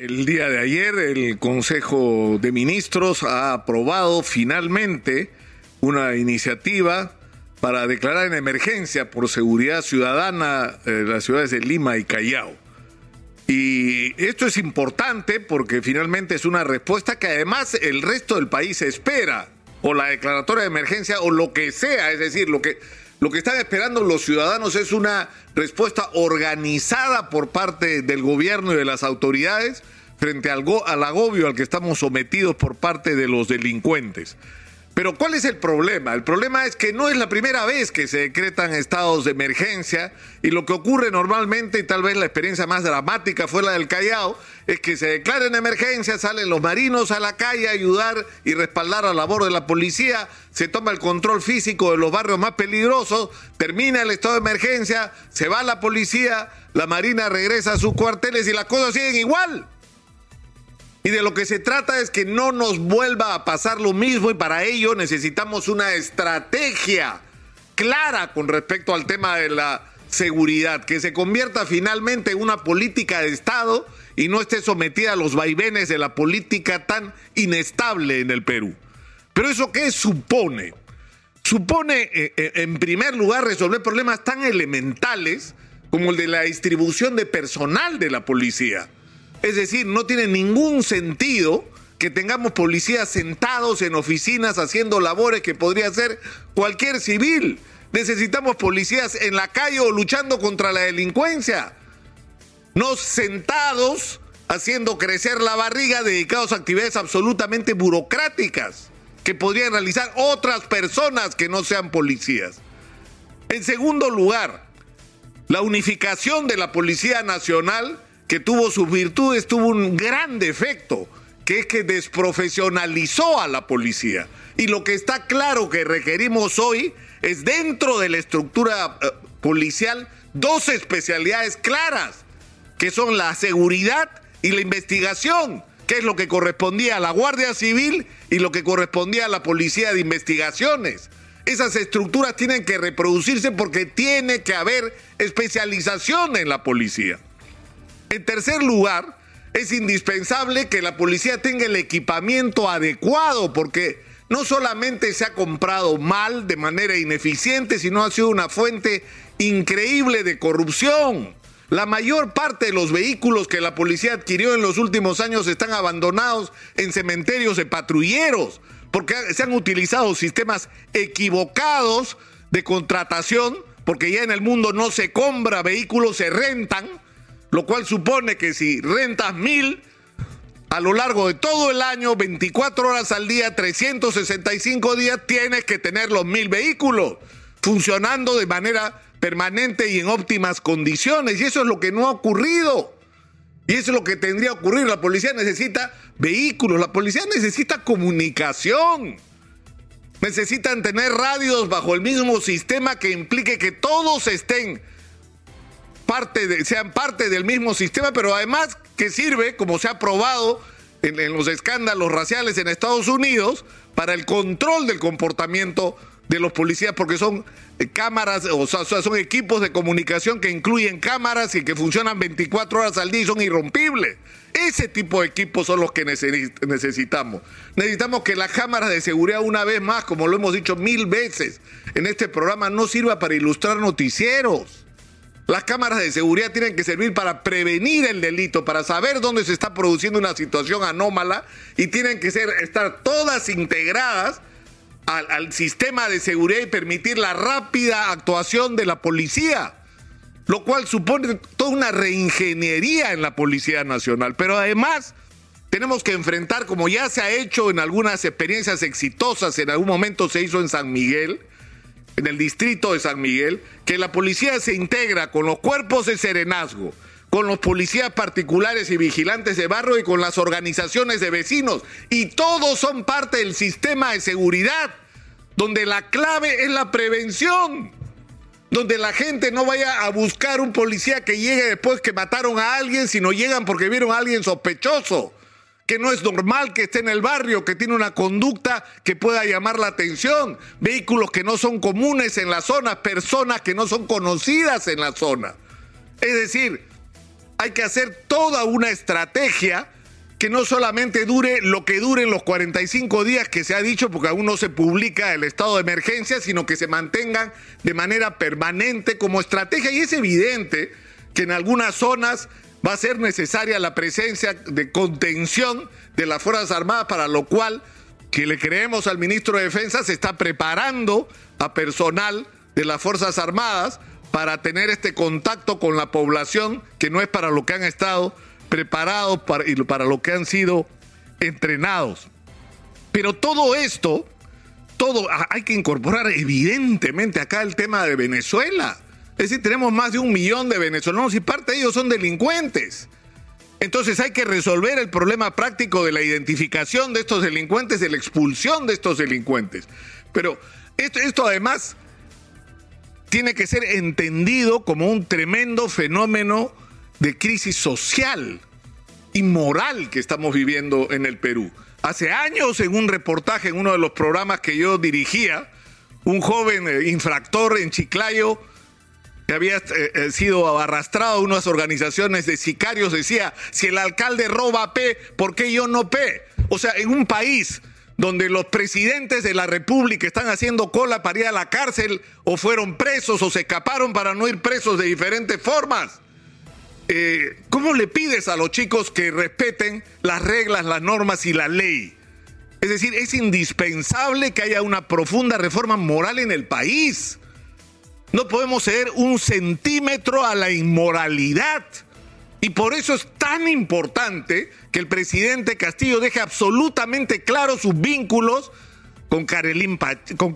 El día de ayer el Consejo de Ministros ha aprobado finalmente una iniciativa para declarar en emergencia por seguridad ciudadana eh, las ciudades de Lima y Callao. Y esto es importante porque finalmente es una respuesta que además el resto del país espera, o la declaratoria de emergencia o lo que sea, es decir, lo que lo que están esperando los ciudadanos es una respuesta organizada por parte del gobierno y de las autoridades frente al, al agobio al que estamos sometidos por parte de los delincuentes. Pero ¿cuál es el problema? El problema es que no es la primera vez que se decretan estados de emergencia y lo que ocurre normalmente, y tal vez la experiencia más dramática fue la del Callao, es que se declara en emergencia, salen los marinos a la calle a ayudar y respaldar la labor de la policía, se toma el control físico de los barrios más peligrosos, termina el estado de emergencia, se va la policía, la marina regresa a sus cuarteles y las cosas siguen igual. Y de lo que se trata es que no nos vuelva a pasar lo mismo y para ello necesitamos una estrategia clara con respecto al tema de la seguridad, que se convierta finalmente en una política de Estado y no esté sometida a los vaivenes de la política tan inestable en el Perú. Pero eso qué supone? Supone, eh, eh, en primer lugar, resolver problemas tan elementales como el de la distribución de personal de la policía es decir, no tiene ningún sentido que tengamos policías sentados en oficinas haciendo labores que podría hacer cualquier civil. Necesitamos policías en la calle o luchando contra la delincuencia. No sentados haciendo crecer la barriga dedicados a actividades absolutamente burocráticas que podrían realizar otras personas que no sean policías. En segundo lugar, la unificación de la Policía Nacional que tuvo sus virtudes, tuvo un gran defecto, que es que desprofesionalizó a la policía. Y lo que está claro que requerimos hoy es dentro de la estructura eh, policial dos especialidades claras, que son la seguridad y la investigación, que es lo que correspondía a la Guardia Civil y lo que correspondía a la Policía de Investigaciones. Esas estructuras tienen que reproducirse porque tiene que haber especialización en la policía. En tercer lugar, es indispensable que la policía tenga el equipamiento adecuado porque no solamente se ha comprado mal de manera ineficiente, sino ha sido una fuente increíble de corrupción. La mayor parte de los vehículos que la policía adquirió en los últimos años están abandonados en cementerios de patrulleros, porque se han utilizado sistemas equivocados de contratación, porque ya en el mundo no se compra vehículos, se rentan lo cual supone que si rentas mil a lo largo de todo el año, 24 horas al día, 365 días, tienes que tener los mil vehículos funcionando de manera permanente y en óptimas condiciones. Y eso es lo que no ha ocurrido. Y eso es lo que tendría que ocurrir. La policía necesita vehículos, la policía necesita comunicación. Necesitan tener radios bajo el mismo sistema que implique que todos estén sean parte del mismo sistema, pero además que sirve, como se ha probado en, en los escándalos raciales en Estados Unidos, para el control del comportamiento de los policías, porque son eh, cámaras, o sea, son equipos de comunicación que incluyen cámaras y que funcionan 24 horas al día y son irrompibles. Ese tipo de equipos son los que necesitamos. Necesitamos que la cámara de seguridad, una vez más, como lo hemos dicho mil veces en este programa, no sirva para ilustrar noticieros. Las cámaras de seguridad tienen que servir para prevenir el delito, para saber dónde se está produciendo una situación anómala y tienen que ser, estar todas integradas al, al sistema de seguridad y permitir la rápida actuación de la policía lo cual supone toda una reingeniería en la Policía Nacional. Pero además tenemos que enfrentar, como ya se ha hecho en algunas experiencias exitosas, en algún momento se hizo en San Miguel, en el distrito de San Miguel, que la policía se integra con los cuerpos de serenazgo, con los policías particulares y vigilantes de barrio y con las organizaciones de vecinos. Y todos son parte del sistema de seguridad, donde la clave es la prevención, donde la gente no vaya a buscar un policía que llegue después que mataron a alguien, sino llegan porque vieron a alguien sospechoso que no es normal que esté en el barrio, que tiene una conducta que pueda llamar la atención, vehículos que no son comunes en la zona, personas que no son conocidas en la zona. Es decir, hay que hacer toda una estrategia que no solamente dure lo que duren los 45 días que se ha dicho, porque aún no se publica el estado de emergencia, sino que se mantengan de manera permanente como estrategia. Y es evidente que en algunas zonas va a ser necesaria la presencia de contención de las Fuerzas Armadas, para lo cual, que le creemos al ministro de Defensa, se está preparando a personal de las Fuerzas Armadas para tener este contacto con la población, que no es para lo que han estado preparados para, y para lo que han sido entrenados. Pero todo esto, todo, hay que incorporar evidentemente acá el tema de Venezuela. Es decir, tenemos más de un millón de venezolanos y parte de ellos son delincuentes. Entonces hay que resolver el problema práctico de la identificación de estos delincuentes, de la expulsión de estos delincuentes. Pero esto, esto además tiene que ser entendido como un tremendo fenómeno de crisis social y moral que estamos viviendo en el Perú. Hace años, en un reportaje en uno de los programas que yo dirigía, un joven eh, infractor en Chiclayo que había eh, eh, sido arrastrado a unas organizaciones de sicarios decía, si el alcalde roba P, ¿por qué yo no P? O sea, en un país donde los presidentes de la República están haciendo cola para ir a la cárcel o fueron presos o se escaparon para no ir presos de diferentes formas. Eh, ¿cómo le pides a los chicos que respeten las reglas, las normas y la ley? Es decir, es indispensable que haya una profunda reforma moral en el país. No podemos ceder un centímetro a la inmoralidad. Y por eso es tan importante que el presidente Castillo deje absolutamente claros sus vínculos con Carelín, con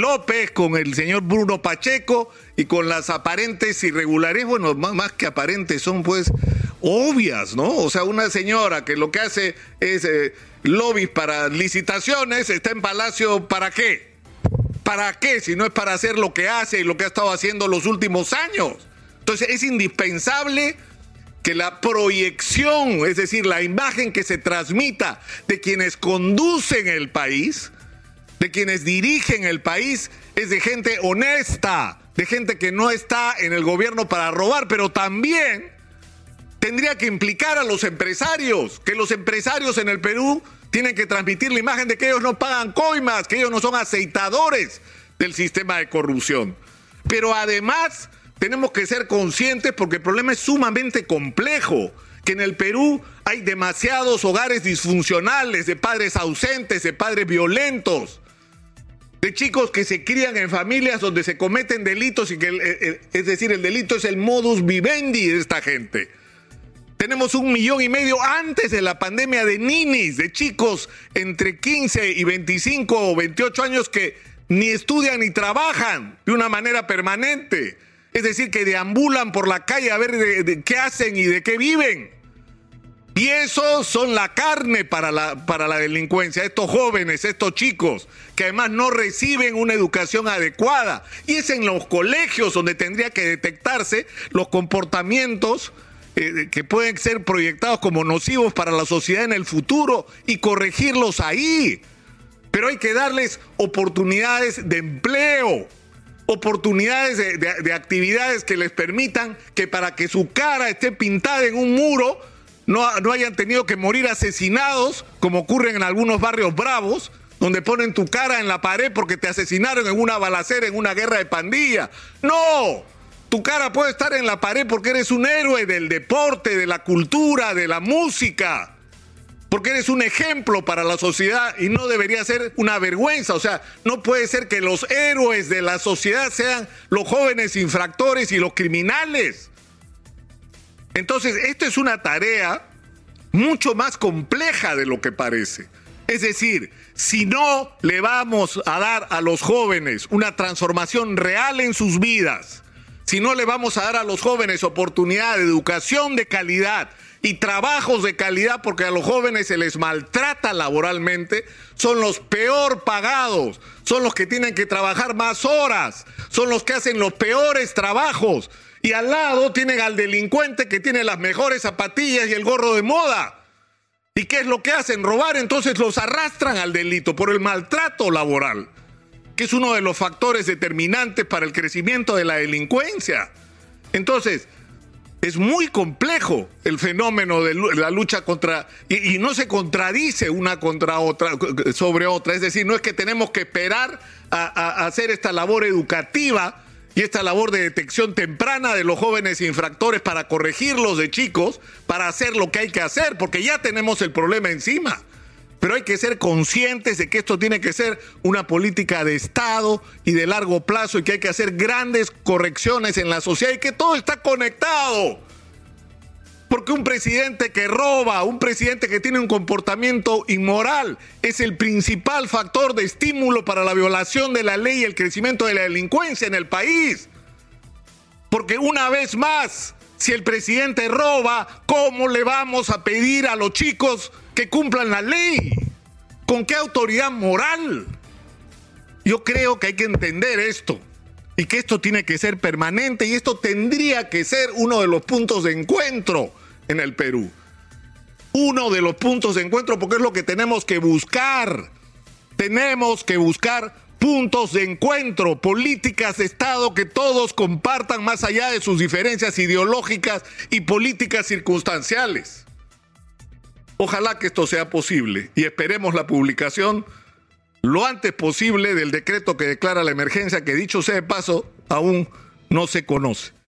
López, con el señor Bruno Pacheco y con las aparentes irregulares, bueno, más, que aparentes, son pues obvias, ¿no? O sea, una señora que lo que hace es eh, lobbies para licitaciones, está en Palacio, ¿para qué? ¿Para qué? Si no es para hacer lo que hace y lo que ha estado haciendo los últimos años. Entonces es indispensable que la proyección, es decir, la imagen que se transmita de quienes conducen el país, de quienes dirigen el país es de gente honesta, de gente que no está en el gobierno para robar, pero también tendría que implicar a los empresarios, que los empresarios en el Perú tienen que transmitir la imagen de que ellos no pagan coimas, que ellos no son aceitadores del sistema de corrupción. Pero además tenemos que ser conscientes porque el problema es sumamente complejo que en el Perú hay demasiados hogares disfuncionales, de padres ausentes, de padres violentos, de chicos que se crían en familias donde se cometen delitos y que, es decir, el delito es el modus vivendi de esta gente. Tenemos un millón y medio antes de la pandemia de ninis, de chicos entre 15 y 25 o 28 años que ni estudian ni trabajan de una manera permanente. Es decir, que deambulan por la calle a ver qué hacen y de qué viven. Y esos son la carne para la, para la delincuencia, estos jóvenes, estos chicos, que además no reciben una educación adecuada. Y es en los colegios donde tendría que detectarse los comportamientos eh, que pueden ser proyectados como nocivos para la sociedad en el futuro y corregirlos ahí. Pero hay que darles oportunidades de empleo, oportunidades de, de actividades que les permitan que para que su cara esté pintada en un muro, no, hayan tenido que morir asesinados, como ocurre en algunos barrios bravos, donde ponen tu cara en la pared porque te asesinaron en una balacera, en una guerra de pandilla. No, tu cara puede estar en la pared porque eres un héroe del deporte, de la cultura, de la música. Porque eres un ejemplo para la sociedad y no debería ser una vergüenza. O sea, no puede ser que los héroes de la sociedad sean los jóvenes infractores y los criminales. Entonces, esto es una tarea mucho más compleja de lo que parece. Es decir, si no le vamos a dar a los jóvenes una transformación real en sus vidas, si no le vamos a dar a los jóvenes oportunidad de educación de calidad y trabajos de calidad, porque a los jóvenes se les maltrata laboralmente, son los peor pagados, son los que tienen que trabajar más horas, son los que hacen los peores trabajos y al lado tienen al delincuente que tiene las mejores zapatillas y el gorro de moda. ¿Y qué es lo que hacen? Robar, entonces los arrastran al delito por el maltrato laboral, que es uno de los factores determinantes para el crecimiento de la delincuencia. Entonces, es muy complejo el fenómeno de la lucha contra y, no se contradice una contra otra sobre otra es decir no es que tenemos que esperar a, hacer esta labor educativa y esta labor de detección temprana de los jóvenes infractores para corregirlos de chicos para hacer lo que hay que hacer porque ya tenemos el problema encima pero hay que ser conscientes de que esto tiene que ser una política de Estado y de largo plazo y que hay que hacer grandes correcciones en la sociedad y que todo está conectado. Porque un presidente que roba, un presidente que tiene un comportamiento inmoral, es el principal factor de estímulo para la violación de la ley y el crecimiento de la delincuencia en el país. Porque una vez más, si el presidente roba, ¿cómo le vamos a pedir a los chicos que cumplan la ley. ¿Con qué autoridad moral? Yo creo que hay que entender esto y que esto tiene que ser permanente y esto tendría que ser uno de los puntos de encuentro en el Perú. Uno de los puntos de encuentro porque es lo que tenemos que buscar. Tenemos que buscar puntos de encuentro, políticas de Estado que todos compartan más allá de sus diferencias ideológicas y políticas circunstanciales. Ojalá que esto sea posible y esperemos la publicación lo antes posible del decreto que declara la emergencia, que dicho sea de paso, aún no se conoce.